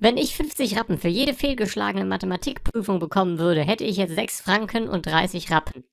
Wenn ich 50 Rappen für jede fehlgeschlagene Mathematikprüfung bekommen würde, hätte ich jetzt 6 Franken und 30 Rappen.